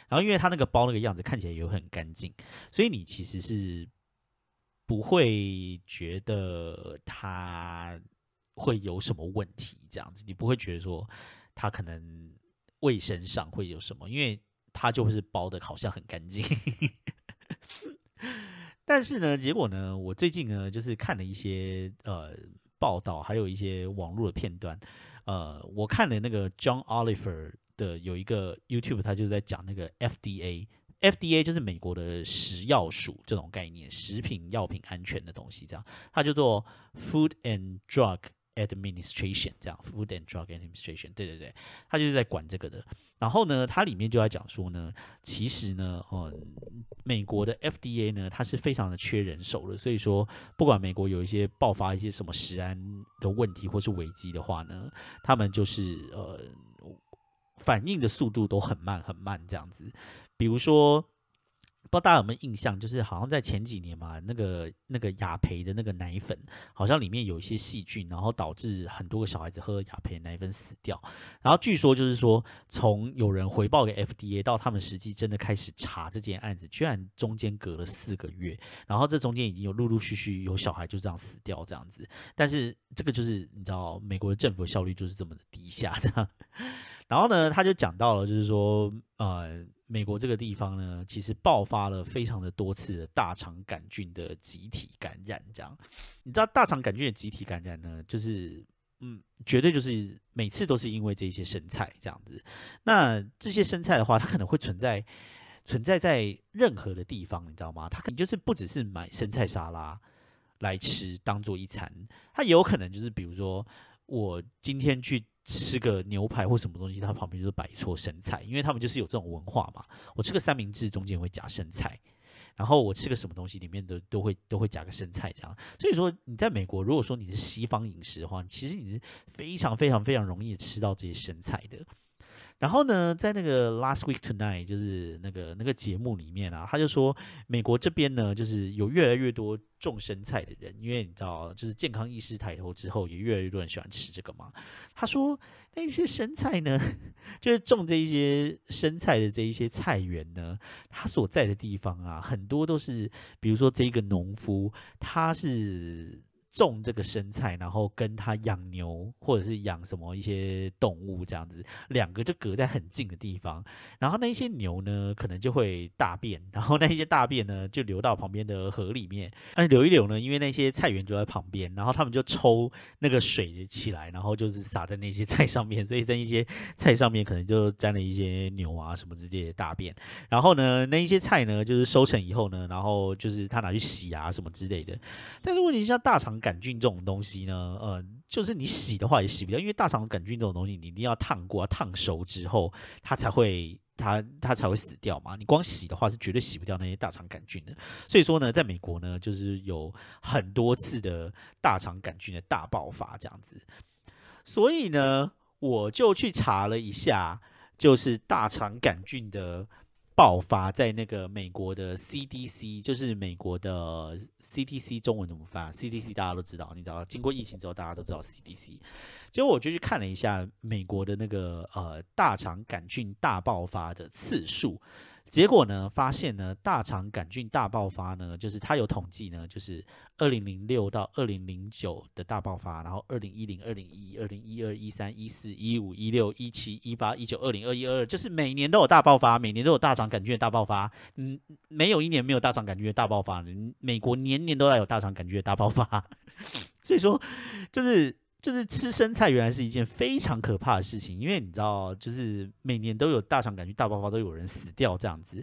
然后因为它那个包那个样子看起来也很干净，所以你其实是不会觉得它会有什么问题这样子，你不会觉得说它可能卫生上会有什么，因为。它就是包的，好像很干净，但是呢，结果呢，我最近呢，就是看了一些呃报道，还有一些网络的片段，呃，我看了那个 John Oliver 的有一个 YouTube，他就在讲那个 FDA，FDA 就是美国的食药署这种概念，食品药品安全的东西，这样，它叫做 Food and Drug Administration，这样，Food and Drug Administration，对对对，他就是在管这个的。然后呢，它里面就在讲说呢，其实呢，哦，美国的 FDA 呢，它是非常的缺人手的，所以说，不管美国有一些爆发一些什么食安的问题或是危机的话呢，他们就是呃，反应的速度都很慢很慢这样子，比如说。不知道大家有没有印象，就是好像在前几年嘛，那个那个雅培的那个奶粉，好像里面有一些细菌，然后导致很多个小孩子喝雅培奶粉死掉。然后据说就是说，从有人回报给 FDA 到他们实际真的开始查这件案子，居然中间隔了四个月。然后这中间已经有陆陆续续有小孩就这样死掉这样子。但是这个就是你知道，美国的政府效率就是这么的低下这样。然后呢，他就讲到了，就是说，呃。美国这个地方呢，其实爆发了非常的多次的大肠杆菌的集体感染。这样，你知道大肠杆菌的集体感染呢，就是嗯，绝对就是每次都是因为这些生菜这样子。那这些生菜的话，它可能会存在存在在任何的地方，你知道吗？它可能就是不只是买生菜沙拉来吃当做一餐，它有可能就是比如说我今天去。吃个牛排或什么东西，它旁边就是摆一撮生菜，因为他们就是有这种文化嘛。我吃个三明治中间会夹生菜，然后我吃个什么东西里面都都会都会夹个生菜这样。所以说你在美国，如果说你是西方饮食的话，其实你是非常非常非常容易吃到这些生菜的。然后呢，在那个 Last Week Tonight 就是那个那个节目里面啊，他就说美国这边呢，就是有越来越多种生菜的人，因为你知道，就是健康意识抬头之后，也越来越多人喜欢吃这个嘛。他说那些生菜呢，就是种这一些生菜的这一些菜园呢，他所在的地方啊，很多都是，比如说这一个农夫，他是。种这个生菜，然后跟他养牛或者是养什么一些动物这样子，两个就隔在很近的地方。然后那一些牛呢，可能就会大便，然后那一些大便呢就流到旁边的河里面。那流一流呢，因为那些菜园就在旁边，然后他们就抽那个水起来，然后就是洒在那些菜上面，所以在一些菜上面可能就沾了一些牛啊什么之类的大便。然后呢，那一些菜呢，就是收成以后呢，然后就是他拿去洗啊什么之类的。但是问题是像大肠。杆菌这种东西呢，呃，就是你洗的话也洗不掉，因为大肠杆菌这种东西，你一定要烫过、啊烫熟之后，它才会它它才会死掉嘛。你光洗的话是绝对洗不掉那些大肠杆菌的。所以说呢，在美国呢，就是有很多次的大肠杆菌的大爆发这样子。所以呢，我就去查了一下，就是大肠杆菌的。爆发在那个美国的 CDC，就是美国的 CDC，中文怎么发？CDC 大家都知道，你知道，经过疫情之后，大家都知道 CDC。结果我就去看了一下美国的那个呃大肠杆菌大爆发的次数。结果呢，发现呢，大肠杆菌大爆发呢，就是它有统计呢，就是二零零六到二零零九的大爆发，然后二零一零、二零一、二零一二、一三、一四、一五、一六、一七、一八、一九、二零二一、二二，就是每年都有大爆发，每年都有大肠杆菌的大爆发。嗯，没有一年没有大肠杆菌的大爆发，美国年年都在有大肠杆菌的大爆发。所以说，就是。就是吃生菜原来是一件非常可怕的事情，因为你知道，就是每年都有大肠杆菌大爆发，都有人死掉这样子。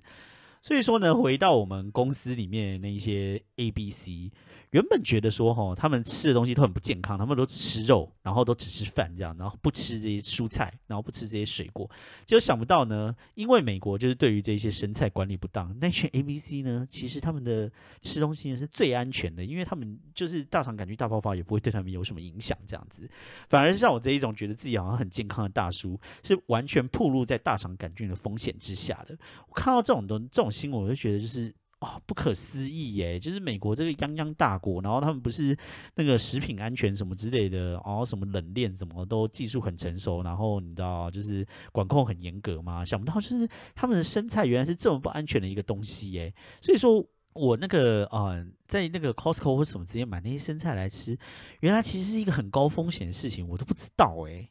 所以说呢，回到我们公司里面那一些 A、B、C。原本觉得说哈，他们吃的东西都很不健康，他们都吃肉，然后都只吃饭这样，然后不吃这些蔬菜，然后不吃这些水果。结果想不到呢，因为美国就是对于这些生菜管理不当，那群 A、B、C 呢，其实他们的吃东西是最安全的，因为他们就是大肠杆菌大爆发也不会对他们有什么影响，这样子。反而是像我这一种觉得自己好像很健康的大叔，是完全暴露在大肠杆菌的风险之下的。我看到这种东这种新闻，我就觉得就是。啊，不可思议耶！就是美国这个泱泱大国，然后他们不是那个食品安全什么之类的，然后什么冷链什么都技术很成熟，然后你知道就是管控很严格嘛？想不到就是他们的生菜原来是这么不安全的一个东西耶！所以说我那个啊，在那个 Costco 或什么直接买那些生菜来吃，原来其实是一个很高风险的事情，我都不知道诶。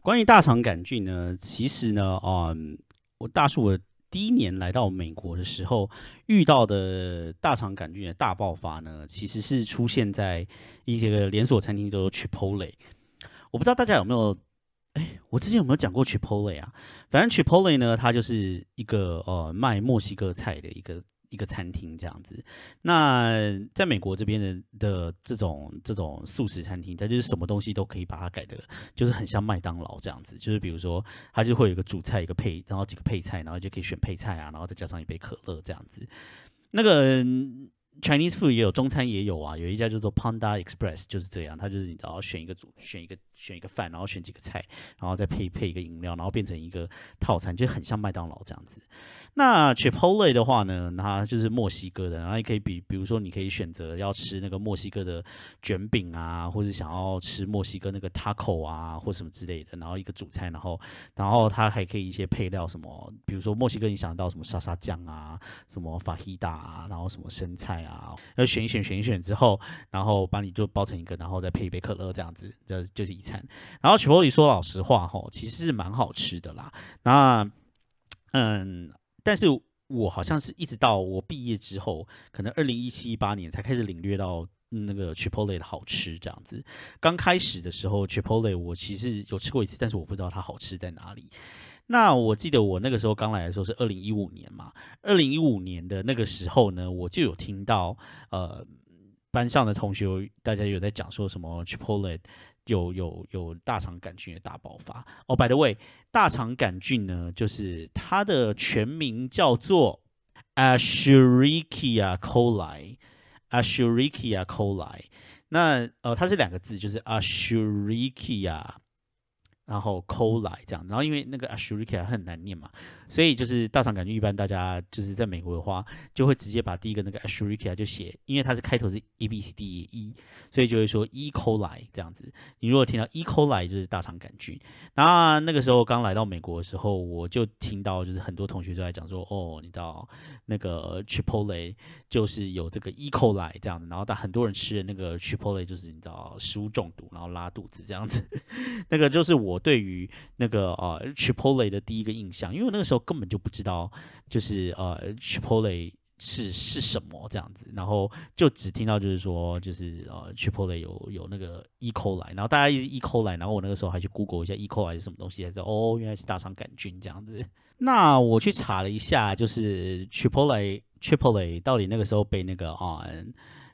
关于大肠杆菌呢，其实呢，嗯，我大叔我。第一年来到美国的时候，遇到的大肠杆菌的大爆发呢，其实是出现在一个连锁餐厅，叫做 Chipotle。我不知道大家有没有哎，我之前有没有讲过 Chipotle 啊？反正 Chipotle 呢，它就是一个呃卖墨西哥菜的一个一个餐厅这样子。那在美国这边的的这种这种素食餐厅，它就是什么东西都可以把它改的，就是很像麦当劳这样子。就是比如说，它就会有一个主菜，一个配，然后几个配菜，然后就可以选配菜啊，然后再加上一杯可乐这样子。那个。Chinese food 也有，中餐也有啊。有一家叫做 Panda Express，就是这样。它就是你知道，选一个组，选一个选一个饭，然后选几个菜，然后再配配一个饮料，然后变成一个套餐，就很像麦当劳这样子。那 Chipotle 的话呢，它就是墨西哥的，然后也可以比，比如说你可以选择要吃那个墨西哥的卷饼啊，或者想要吃墨西哥那个 taco 啊，或什么之类的，然后一个主菜，然后然后它还可以一些配料，什么比如说墨西哥你想到什么沙沙酱啊，什么法希达啊，然后什么生菜啊，啊要选一选选一选之后，然后把你就包成一个，然后再配一杯可乐这样子，就就是一餐。然后 Chipotle 说老实话吼，其实是蛮好吃的啦。那嗯。但是我好像是一直到我毕业之后，可能二零一七一八年才开始领略到那个 Chipotle 的好吃这样子。刚开始的时候，Chipotle 我其实有吃过一次，但是我不知道它好吃在哪里。那我记得我那个时候刚来的时候是二零一五年嘛，二零一五年的那个时候呢，我就有听到呃班上的同学大家有在讲说什么 Chipotle。有有有大肠杆菌的大爆发哦，By the way，大肠杆菌呢，就是它的全名叫做 Escherichia coli，Escherichia coli。那呃，它是两个字，就是 Escherichia。然后 coli 这样，然后因为那个 Escherichia 很难念嘛，所以就是大肠杆菌一般大家就是在美国的话，就会直接把第一个那个 Escherichia 就写，因为它是开头是 A B C D E，所以就会说 E coli 这样子。你如果听到 E coli 就是大肠杆菌。那那个时候刚来到美国的时候，我就听到就是很多同学都在讲说，哦，你知道那个 Chipotle 就是有这个 E coli 这样子，然后但很多人吃的那个 Chipotle 就是你知道食物中毒，然后拉肚子这样子，那个就是我。对于那个呃 Chipotle 的第一个印象，因为我那个时候根本就不知道，就是呃 Chipotle 是是什么这样子，然后就只听到就是说，就是呃 Chipotle 有有那个 E. coli，然后大家一直 E. coli，然后我那个时候还去 Google 一下 E. coli 是什么东西，才知道哦，原来是大肠杆菌这样子。那我去查了一下，就是 Chipotle Chipotle 到底那个时候被那个啊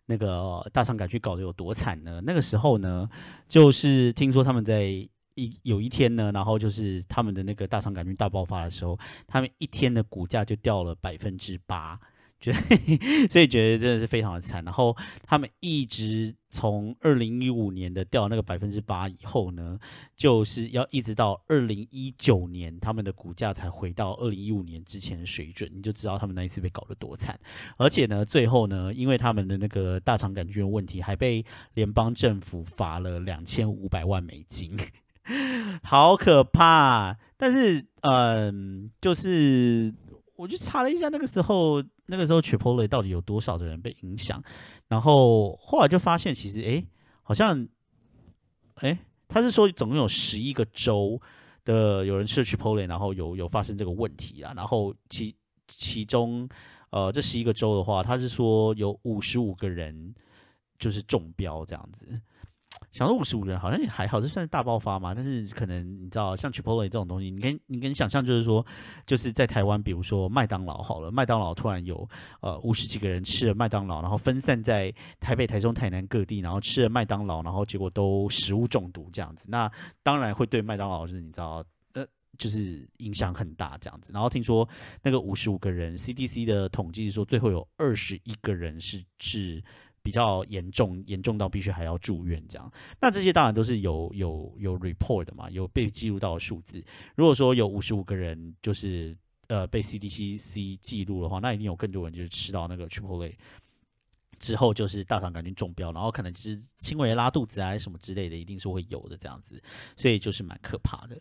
那个大肠杆菌搞得有多惨呢？那个时候呢，就是听说他们在一有一天呢，然后就是他们的那个大肠杆菌大爆发的时候，他们一天的股价就掉了百分之八，觉得 所以觉得真的是非常的惨。然后他们一直从二零一五年的掉那个百分之八以后呢，就是要一直到二零一九年，他们的股价才回到二零一五年之前的水准，你就知道他们那一次被搞得多惨。而且呢，最后呢，因为他们的那个大肠杆菌的问题，还被联邦政府罚了两千五百万美金。好可怕！但是，嗯，就是我去查了一下，那个时候，那个时候 Chipotle 到底有多少的人被影响？然后后来就发现，其实，哎，好像，哎，他是说总共有十一个州的有人吃了 Chipotle，然后有有发生这个问题啊。然后其其中，呃，这十一个州的话，他是说有五十五个人就是中标这样子。想说五十五人好像也还好，这算是大爆发嘛？但是可能你知道，像 Chipotle 这种东西，你跟你跟想象就是说，就是在台湾，比如说麦当劳好了，麦当劳突然有呃五十几个人吃了麦当劳，然后分散在台北、台中、台南各地，然后吃了麦当劳，然后结果都食物中毒这样子，那当然会对麦当劳就是你知道呃就是影响很大这样子。然后听说那个五十五个人，CDC 的统计说最后有二十一个人是治。比较严重，严重到必须还要住院这样。那这些当然都是有有有 report 的嘛，有被记录到的数字。如果说有五十五个人就是呃被 CDCC 记录的话，那一定有更多人就是吃到那个 tripoli 之后就是大肠杆菌中标，然后可能就是轻微拉肚子啊什么之类的，一定是会有的这样子。所以就是蛮可怕的。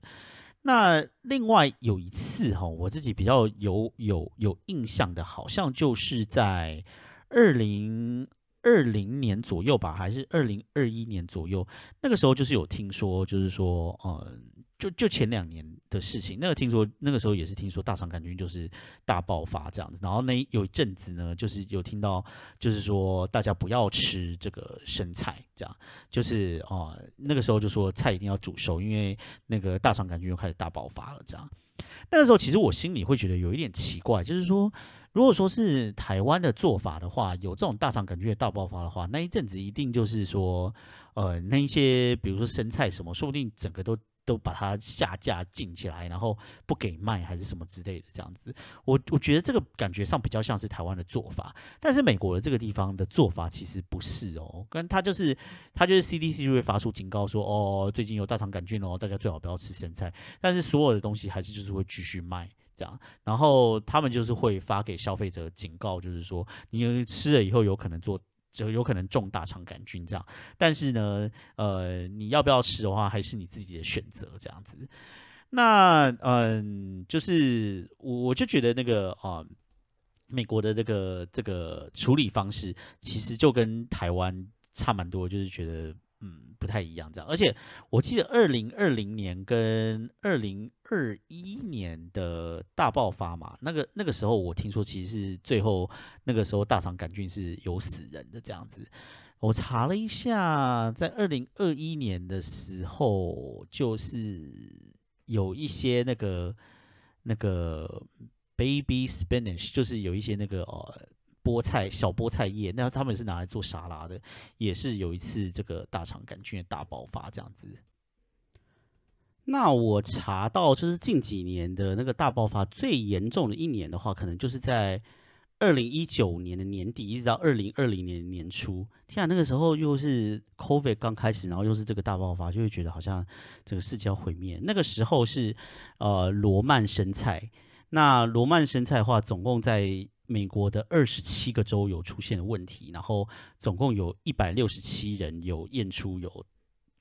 那另外有一次哈，我自己比较有有有印象的，好像就是在二零。二零年左右吧，还是二零二一年左右？那个时候就是有听说，就是说，嗯就就前两年的事情，那个听说那个时候也是听说大肠杆菌就是大爆发这样子，然后那有一阵子呢，就是有听到就是说大家不要吃这个生菜，这样就是哦那个时候就说菜一定要煮熟，因为那个大肠杆菌又开始大爆发了这样。那个时候其实我心里会觉得有一点奇怪，就是说如果说是台湾的做法的话，有这种大肠杆菌的大爆发的话，那一阵子一定就是说呃那一些比如说生菜什么，说不定整个都。都把它下架禁起来，然后不给卖还是什么之类的这样子，我我觉得这个感觉上比较像是台湾的做法，但是美国的这个地方的做法其实不是哦，跟他就是他就是 CDC 就会发出警告说，哦，最近有大肠杆菌哦，大家最好不要吃生菜，但是所有的东西还是就是会继续卖这样，然后他们就是会发给消费者警告，就是说你吃了以后有可能做。就有可能中大肠杆菌这样，但是呢，呃，你要不要吃的话，还是你自己的选择这样子。那嗯，就是我我就觉得那个啊，美国的这个这个处理方式，其实就跟台湾差蛮多，就是觉得。嗯，不太一样这样，而且我记得二零二零年跟二零二一年的大爆发嘛，那个那个时候我听说其实是最后那个时候大肠杆菌是有死人的这样子。我查了一下，在二零二一年的时候，就是有一些那个那个 baby spinach，就是有一些那个哦。菠菜小菠菜叶，那他们是拿来做沙拉的，也是有一次这个大肠杆菌的大爆发这样子。那我查到就是近几年的那个大爆发最严重的一年的话，可能就是在二零一九年的年底，一直到二零二零年的年初。天啊，那个时候又是 COVID 刚开始，然后又是这个大爆发，就会觉得好像这个世界要毁灭。那个时候是呃罗曼生菜，那罗曼生菜的话，总共在美国的二十七个州有出现问题，然后总共有一百六十七人有验出有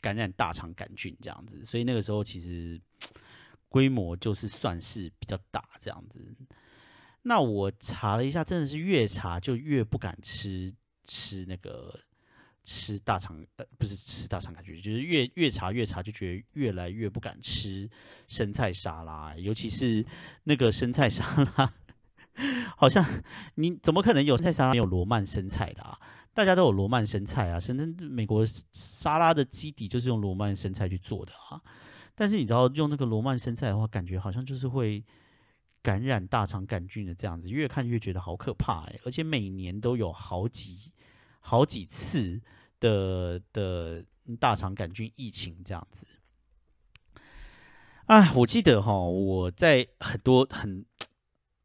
感染大肠杆菌这样子，所以那个时候其实 规模就是算是比较大这样子。那我查了一下，真的是越查就越不敢吃吃那个吃大肠呃不是吃大肠杆菌，就是越越查越查就觉得越来越不敢吃生菜沙拉，尤其是那个生菜沙拉。好像你怎么可能有菜沙拉没有罗曼生菜的啊？大家都有罗曼生菜啊，甚至美国沙拉的基底就是用罗曼生菜去做的啊。但是你知道用那个罗曼生菜的话，感觉好像就是会感染大肠杆菌的这样子，越看越觉得好可怕哎！而且每年都有好几好几次的的大肠杆菌疫情这样子。啊，我记得哈，我在很多很。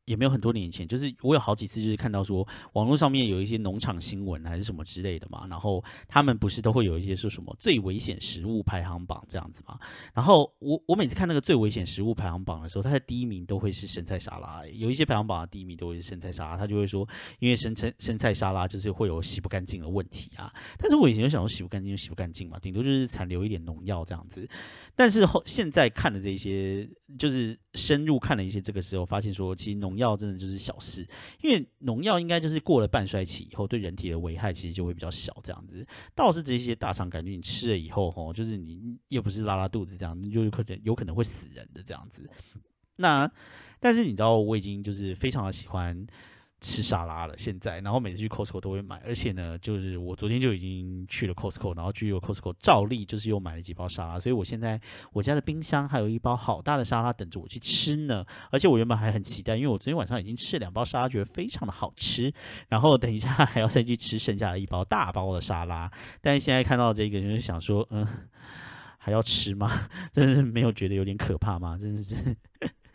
也没有很多年前，就是我有好几次就是看到说网络上面有一些农场新闻还是什么之类的嘛，然后他们不是都会有一些说什么最危险食物排行榜这样子嘛，然后我我每次看那个最危险食物排行榜的时候，它的第一名都会是生菜沙拉，有一些排行榜的第一名都会是生菜沙拉，他就会说因为生菜生菜沙拉就是会有洗不干净的问题啊，但是我以前就想说洗不干净就洗不干净嘛，顶多就是残留一点农药这样子，但是后现在看的这些就是深入看了一些这个时候，发现说其实农药真的就是小事，因为农药应该就是过了半衰期以后，对人体的危害其实就会比较小。这样子倒是这些大肠杆菌，你吃了以后，吼，就是你又不是拉拉肚子这样，就有可能有可能会死人的这样子。那但是你知道，我已经就是非常的喜欢。吃沙拉了，现在，然后每次去 Costco 都会买，而且呢，就是我昨天就已经去了 Costco，然后去了 Costco 照例就是又买了几包沙拉，所以我现在我家的冰箱还有一包好大的沙拉等着我去吃呢，而且我原本还很期待，因为我昨天晚上已经吃了两包沙拉，觉得非常的好吃，然后等一下还要再去吃剩下的一包大包的沙拉，但是现在看到这个，就是想说，嗯，还要吃吗？真是没有觉得有点可怕吗？真的是。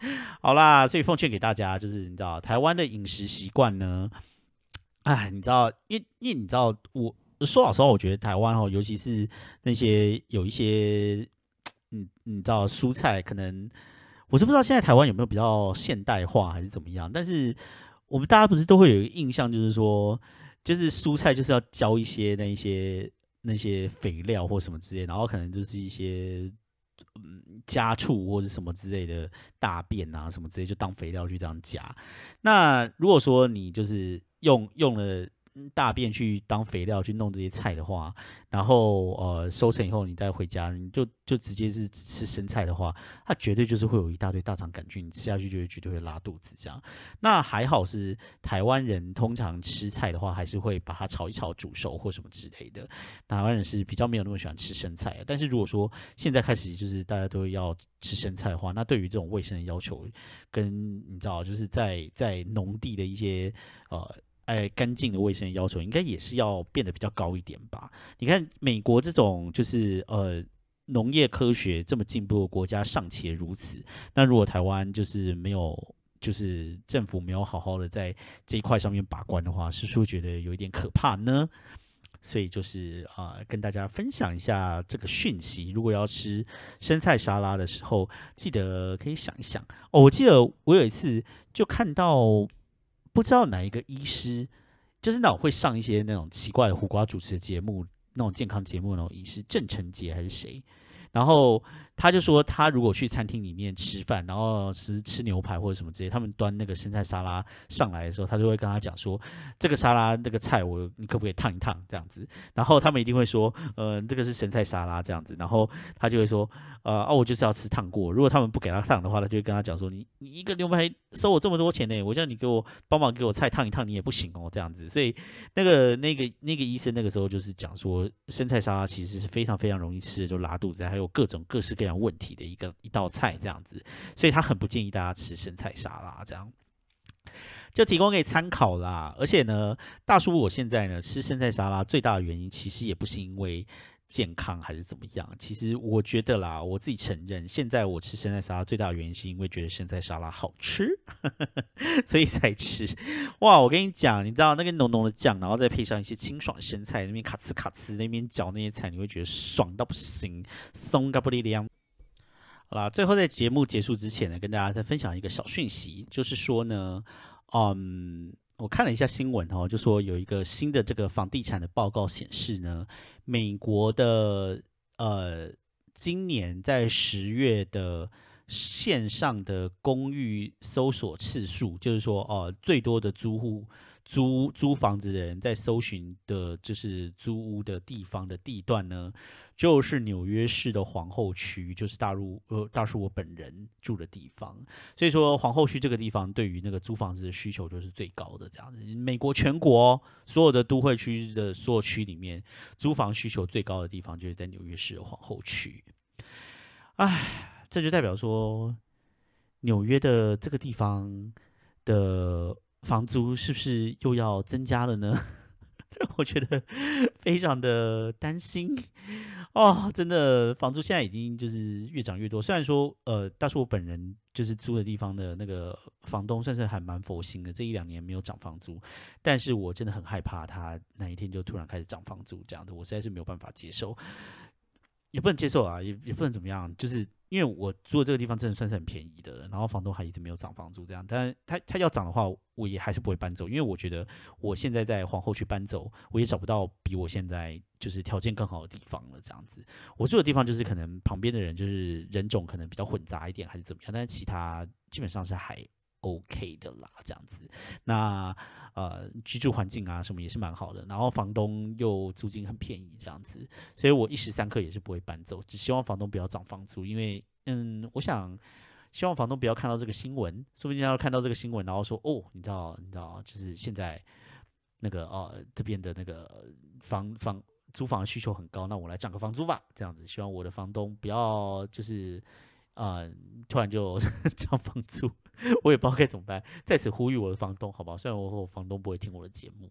好啦，所以奉劝给大家，就是你知道台湾的饮食习惯呢，哎，你知道，因因你知道，我说老实话，我觉得台湾哦，尤其是那些有一些，嗯，你知道蔬菜，可能我是不知道现在台湾有没有比较现代化还是怎么样，但是我们大家不是都会有一个印象，就是说，就是蔬菜就是要浇一些那一些那些肥料或什么之类，然后可能就是一些。嗯，家畜或者什么之类的大便啊，什么之类就当肥料去这样加。那如果说你就是用用了大便去当肥料去弄这些菜的话，然后呃收成以后你再回家，你就就直接是吃生菜的话，它绝对就是会有一大堆大肠杆菌，你吃下去就会绝对会拉肚子这样。那还好是台湾人通常吃菜的话，还是会把它炒一炒、煮熟或什么之类的。台湾人是比较没有那么喜欢吃生菜，但是如果说现在开始就是大家都要吃生菜的话，那对于这种卫生的要求，跟你知道就是在在农地的一些呃。哎，干净的卫生要求应该也是要变得比较高一点吧？你看美国这种就是呃农业科学这么进步的国家尚且如此，那如果台湾就是没有，就是政府没有好好的在这一块上面把关的话，是不是觉得有一点可怕呢？所以就是啊，跟大家分享一下这个讯息。如果要吃生菜沙拉的时候，记得可以想一想哦。我记得我有一次就看到。不知道哪一个医师，就是那种会上一些那种奇怪的胡瓜主持的节目，那种健康节目那种医师，郑成杰还是谁？然后。他就说，他如果去餐厅里面吃饭，然后是吃牛排或者什么之类，他们端那个生菜沙拉上来的时候，他就会跟他讲说，这个沙拉那个菜我你可不可以烫一烫这样子？然后他们一定会说，呃，这个是生菜沙拉这样子。然后他就会说，呃，哦，我就是要吃烫过。如果他们不给他烫的话，他就会跟他讲说，你你一个牛排收我这么多钱呢，我叫你给我帮忙给我菜烫一烫，你也不行哦这样子。所以那个那个那个医生那个时候就是讲说，生菜沙拉其实是非常非常容易吃的，就拉肚子，还有各种各式各非常。问题的一个一道菜这样子，所以他很不建议大家吃生菜沙拉，这样就提供给参考啦。而且呢，大叔我现在呢吃生菜沙拉最大的原因，其实也不是因为健康还是怎么样。其实我觉得啦，我自己承认，现在我吃生菜沙拉最大的原因，是因为觉得生菜沙拉好吃，所以才吃。哇，我跟你讲，你知道那个浓浓的酱，然后再配上一些清爽生菜，那边咔哧咔哧，那边嚼那些菜，你会觉得爽到不行，松嘎不哩凉。好啦，最后在节目结束之前呢，跟大家再分享一个小讯息，就是说呢，嗯，我看了一下新闻哦，就说有一个新的这个房地产的报告显示呢，美国的呃，今年在十月的线上的公寓搜索次数，就是说哦，最多的租户。租租房子的人在搜寻的，就是租屋的地方的地段呢，就是纽约市的皇后区，就是大陆呃，大叔我本人住的地方。所以说，皇后区这个地方对于那个租房子的需求就是最高的这样子。美国全国所有的都会区的所有区里面，租房需求最高的地方就是在纽约市的皇后区。唉，这就代表说，纽约的这个地方的。房租是不是又要增加了呢？我觉得非常的担心哦，真的，房租现在已经就是越涨越多。虽然说，呃，但是我本人就是租的地方的那个房东，算是还蛮佛心的，这一两年没有涨房租。但是我真的很害怕他哪一天就突然开始涨房租，这样子我实在是没有办法接受，也不能接受啊，也也不能怎么样，就是。因为我住的这个地方真的算是很便宜的，然后房东还一直没有涨房租这样，但他他要涨的话，我也还是不会搬走，因为我觉得我现在在皇后区搬走，我也找不到比我现在就是条件更好的地方了这样子。我住的地方就是可能旁边的人就是人种可能比较混杂一点，还是怎么样，但是其他基本上是还。OK 的啦，这样子，那呃居住环境啊什么也是蛮好的，然后房东又租金很便宜，这样子，所以我一时三刻也是不会搬走，只希望房东不要涨房租，因为嗯，我想希望房东不要看到这个新闻，说不定要看到这个新闻，然后说哦，你知道你知道，就是现在那个呃这边的那个房房租房需求很高，那我来涨个房租吧，这样子，希望我的房东不要就是啊突然就 涨房租。我也不知道该怎么办，在此呼吁我的房东，好不好？虽然我和我房东不会听我的节目。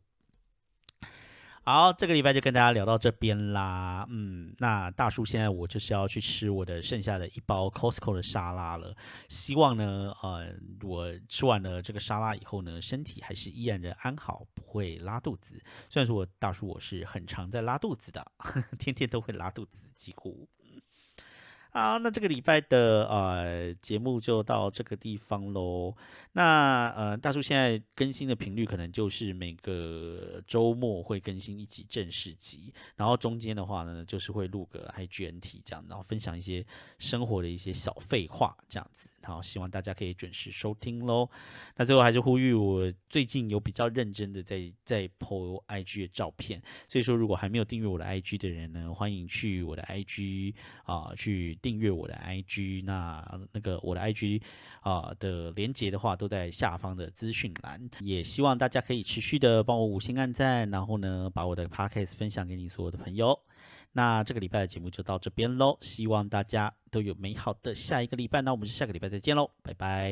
好，这个礼拜就跟大家聊到这边啦。嗯，那大叔现在我就是要去吃我的剩下的一包 Costco 的沙拉了。希望呢，呃，我吃完了这个沙拉以后呢，身体还是依然的安好，不会拉肚子。虽然说我大叔我是很常在拉肚子的，天天都会拉肚子，几乎。好，那这个礼拜的呃节目就到这个地方喽。那呃大叔现在更新的频率可能就是每个周末会更新一集正式集，然后中间的话呢就是会录个 IGNT 这样，然后分享一些生活的一些小废话这样子。好，希望大家可以准时收听喽。那最后还是呼吁，我最近有比较认真的在在 po IG 的照片，所以说如果还没有订阅我的 IG 的人呢，欢迎去我的 IG 啊去订阅我的 IG。那那个我的 IG 啊的连接的话，都在下方的资讯栏。也希望大家可以持续的帮我五星按赞，然后呢把我的 Podcast 分享给你所有的朋友。那这个礼拜的节目就到这边喽，希望大家都有美好的下一个礼拜。那我们就下个礼拜再见喽，拜拜。